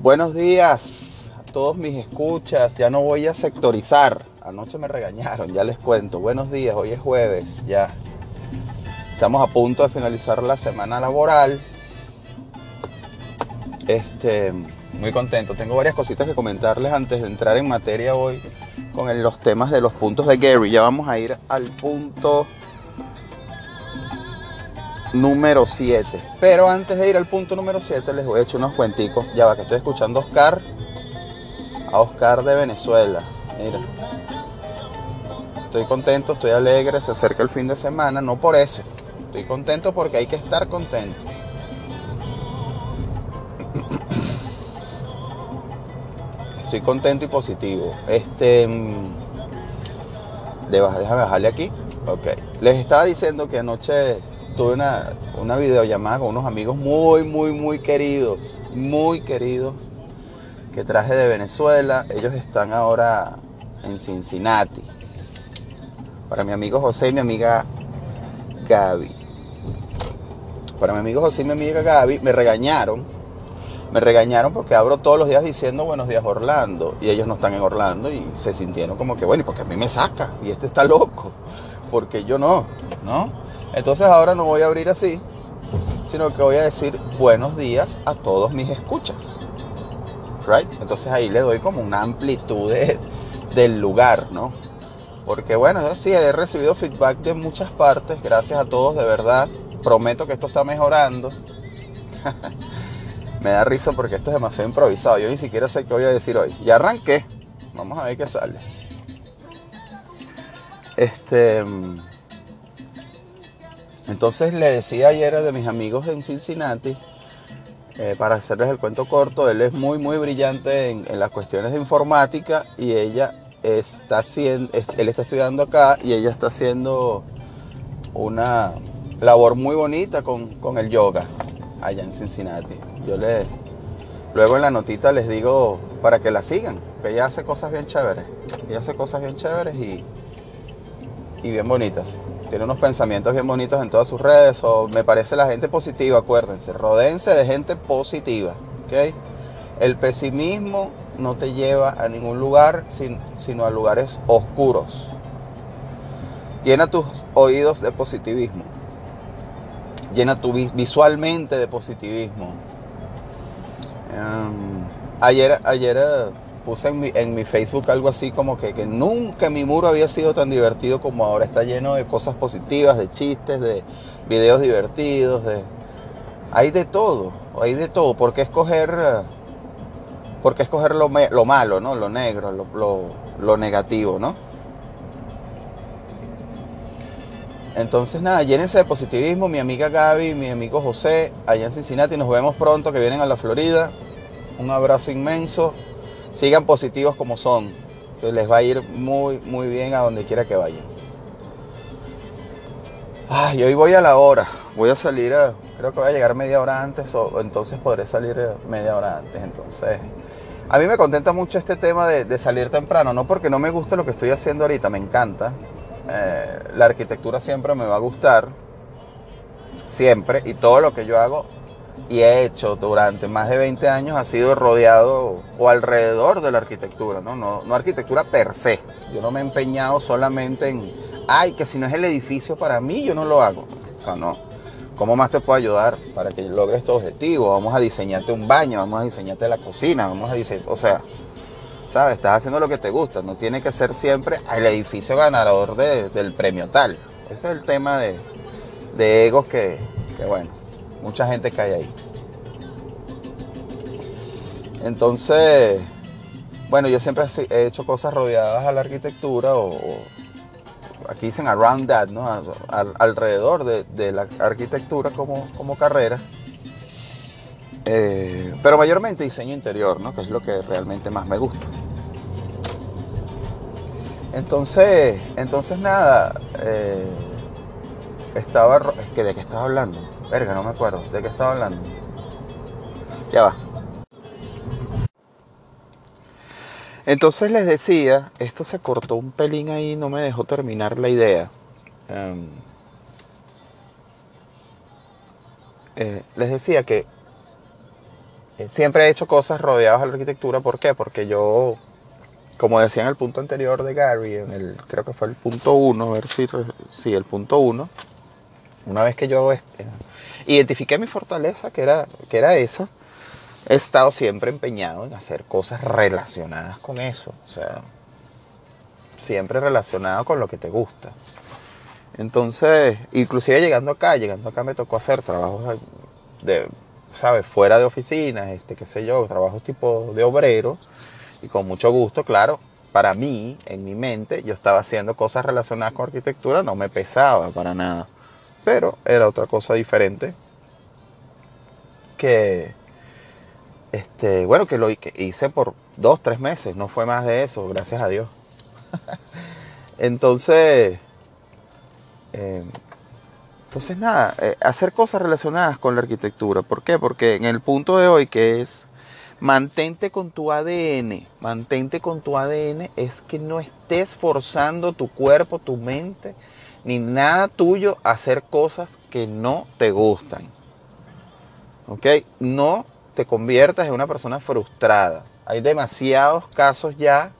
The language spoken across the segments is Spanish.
Buenos días a todos mis escuchas. Ya no voy a sectorizar. Anoche me regañaron, ya les cuento. Buenos días, hoy es jueves, ya. Estamos a punto de finalizar la semana laboral. Este, muy contento. Tengo varias cositas que comentarles antes de entrar en materia hoy con los temas de los puntos de Gary. Ya vamos a ir al punto número 7. Pero antes de ir al punto número 7 les voy a echar unos cuenticos. Ya va, que estoy escuchando a Oscar. A Oscar de Venezuela. Mira. Estoy contento, estoy alegre, se acerca el fin de semana. No por eso. Estoy contento porque hay que estar contento. Estoy contento y positivo. Este... Mm, déjame bajarle aquí. Ok. Les estaba diciendo que anoche tuve una, una videollamada con unos amigos muy, muy, muy queridos, muy queridos, que traje de Venezuela. Ellos están ahora en Cincinnati. Para mi amigo José y mi amiga Gaby. Para mi amigo José y mi amiga Gaby me regañaron. Me regañaron porque abro todos los días diciendo buenos días Orlando. Y ellos no están en Orlando y se sintieron como que, bueno, y porque a mí me saca. Y este está loco. Porque yo no, ¿no? Entonces ahora no voy a abrir así, sino que voy a decir buenos días a todos mis escuchas. Right? Entonces ahí le doy como una amplitud del lugar, ¿no? Porque bueno, sí he recibido feedback de muchas partes, gracias a todos, de verdad. Prometo que esto está mejorando. Me da risa porque esto es demasiado improvisado. Yo ni siquiera sé qué voy a decir hoy. Ya arranqué. Vamos a ver qué sale. Este. Entonces le decía ayer de mis amigos en Cincinnati, eh, para hacerles el cuento corto, él es muy, muy brillante en, las cuestiones de informática y ella está haciendo, él está estudiando acá y ella está haciendo una labor muy bonita con, el yoga allá en Cincinnati. Yo le, luego en la notita les digo para que la sigan, que ella hace cosas bien chéveres, ella hace cosas bien chéveres y, y bien bonitas tiene unos pensamientos bien bonitos en todas sus redes. O me parece la gente positiva, acuérdense. Rodense de gente positiva. ¿okay? El pesimismo no te lleva a ningún lugar, sino a lugares oscuros. Llena tus oídos de positivismo. Llena tu visualmente de positivismo. Em, ayer, ayer eh, puse en mi, Facebook algo así como que, que, nunca mi muro había sido tan divertido como ahora. Está lleno de cosas positivas, de chistes, de videos divertidos, de... Hay de todo, hay de todo. ¿Por qué escoger, por escoger lo, lo, malo, ¿no? lo negro, lo, lo, negativo? ¿no? Entonces nada, llénense de positivismo. Mi amiga Gaby, mi amigo José, allá en Cincinnati. Nos vemos pronto que vienen a la Florida. Un abrazo inmenso sigan positivos como son. les va a ir muy, muy bien a donde quiera que vayan. Ay, hoy voy a la hora. Voy a salir, creo que voy a llegar media hora antes o, entonces podré salir eh, media hora antes. Entonces, a mí me contenta mucho este tema de, salir temprano, no porque no me guste lo que estoy haciendo ahorita, me encanta. Eh, la arquitectura siempre me va a gustar, siempre, y todo lo que yo hago y he hecho durante más de 20 años ha sido rodeado o alrededor de la arquitectura, ¿no? No, arquitectura per se. Yo no me he empeñado solamente en, ay, que si no es el edificio para mí, yo no lo hago. O sea, no. ¿Cómo más te puedo ayudar para que logres tu objetivo? Vamos a diseñarte un baño, vamos a diseñarte la cocina, vamos a diseñar, o sea, ¿sabes? Estás haciendo lo que te gusta, no tiene que ser siempre el edificio ganador del premio tal. Ese es el tema de, de egos que, que, bueno, mucha gente cae ahí. Entonces, bueno, yo siempre he hecho cosas rodeadas a la arquitectura o, aquí dicen around that, ¿no? alrededor de, la arquitectura como, carrera. Eh, pero mayormente diseño interior, ¿no? Que es lo que realmente más me gusta. Entonces, entonces nada, eh, estaba, es que de qué estaba hablando, verga, no me acuerdo, de qué estaba hablando. Ya va. Entonces les decía, esto se cortó un pelín ahí, no me dejó terminar la idea. Em, eh, les decía que siempre he hecho cosas rodeadas a la arquitectura. ¿Por qué? Porque yo, como decía en el punto anterior de Gary, en el, creo que fue el punto uno, a ver si, sí, el punto uno, una vez que yo eh, identifiqué mi fortaleza, que era, que era esa, he estado siempre empeñado en hacer cosas relacionadas con eso. O sea, siempre relacionado con lo que te gusta. Entonces, inclusive llegando acá, llegando acá me tocó hacer trabajos de, ¿sabes? Fuera de oficinas, este, qué sé yo, trabajos tipo de obrero. Y con mucho gusto, claro, para mí, en mi mente, yo estaba haciendo cosas relacionadas con arquitectura, no me pesaba para nada. Pero era otra cosa diferente que, este, bueno, que lo hice por dos, tres meses, no fue más de eso, gracias a Dios. entonces, eh, entonces nada, eh, hacer cosas relacionadas con la arquitectura. ¿Por qué? Porque en el punto de hoy que es mantente con tu ADN, mantente con tu ADN es que no estés forzando tu cuerpo, tu mente, ni nada tuyo hacer cosas que no te gustan. ¿Ok? No te conviertas en una persona frustrada. Hay demasiados casos ya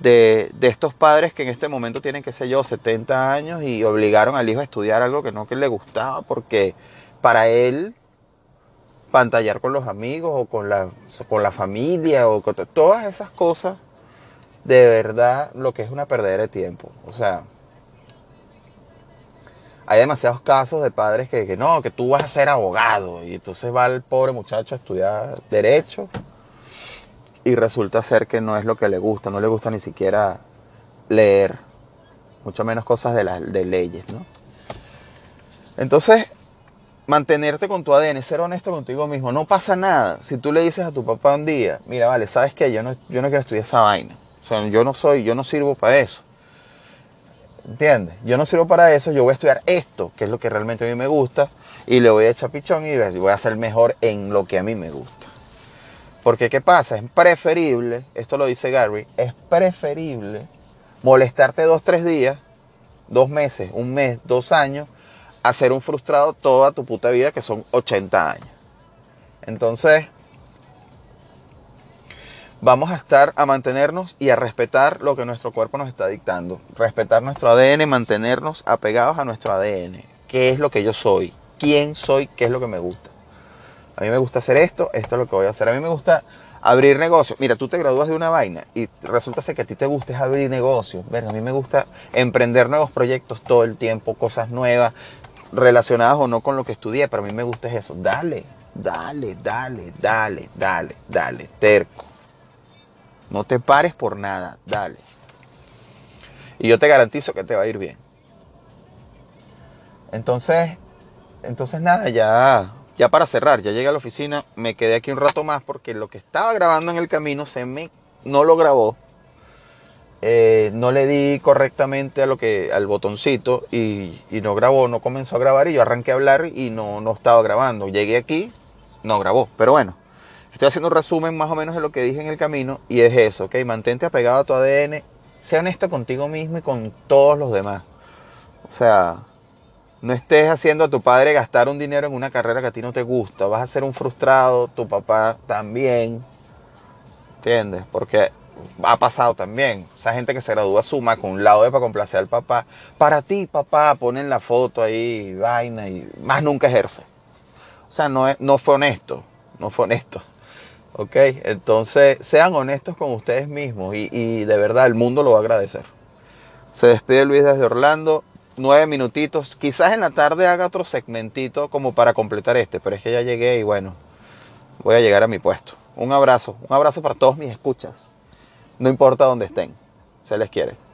de, estos padres que en este momento tienen, qué sé yo, 70 años y obligaron al hijo a estudiar algo que no que le gustaba porque para él pantallar con los amigos o con la, con la familia o con todas esas cosas, de verdad lo que es una perdera de tiempo. O sea, hay demasiados casos de padres que, no, que tú vas a ser abogado. Y entonces va el pobre muchacho a estudiar derecho y resulta ser que no es lo que le gusta, no le gusta ni siquiera leer, mucho menos cosas de, de leyes, ¿no? Entonces, mantenerte con tu ADN, ser honesto contigo mismo, no pasa nada. Si tú le dices a tu papá un día, mira, vale, ¿sabes qué? Yo no, yo no quiero estudiar esa vaina. O sea, yo no soy, yo no sirvo para eso. ¿Entiendes? Yo no sirvo para eso, yo voy a estudiar esto, que es lo que realmente a mí me gusta, y le voy a echar pichón y voy a ser mejor en lo que a mí me gusta. Porque ¿qué pasa? Es preferible, esto lo dice Gary, es preferible molestarte dos, tres días, dos meses, un mes, dos años, a ser un frustrado toda tu puta vida, que son 80 años. Entonces, vamos a estar a mantenernos y a respetar lo que nuestro cuerpo nos está dictando. Respetar nuestro ADN, mantenernos apegados a nuestro ADN. ¿Qué es lo que yo soy? ¿Quién soy? ¿Qué es lo que me gusta? A mí me gusta hacer esto, esto es lo que voy a hacer. A mí me gusta abrir negocios. Mira, tú te gradúas de una vaina y resulta ser que a ti te gusta abrir negocios. a mí me gusta emprender nuevos proyectos todo el tiempo, cosas nuevas, relacionadas o no con lo que estudié, pero a mí me gusta eso. Dale, dale, dale, dale, dale, dale, terco. No te pares por nada, dale. Y yo te garantizo que te va a ir bien. Entonces, entonces nada, ya, ya para cerrar, ya llegué a la oficina, me quedé aquí un rato más porque lo que estaba grabando en el camino se me no lo grabó. Eh, no le di correctamente a lo que, al botoncito y, y, no grabó, no comenzó a grabar y yo arranqué a hablar y no, no estaba grabando. Llegué aquí, no grabó, pero bueno, Estoy haciendo un resumen más o menos de lo que dije en el camino y es eso, ¿ok? Mantente apegado a tu ADN, sea honesto contigo mismo y con todos los demás. O sea, no estés haciendo a tu padre gastar un dinero en una carrera que a ti no te gusta. Vas a ser un frustrado, tu papá también. ¿Entiendes? Porque ha pasado también. Esa gente que se gradúa suma con un lado de para complacer al papá. Para ti, papá, ponen la foto ahí, vaina, y más nunca ejerce. O sea, no, no fue honesto. No fue honesto. ¿Ok? Entonces, sean honestos con ustedes mismos y, de verdad el mundo lo va a agradecer. Se despide Luis desde Orlando. Nueve minutitos. Quizás en la tarde haga otro segmentito como para completar este, pero es que ya llegué y bueno, voy a llegar a mi puesto. Un abrazo, un abrazo para todos mis escuchas. No importa dónde estén. Se les quiere.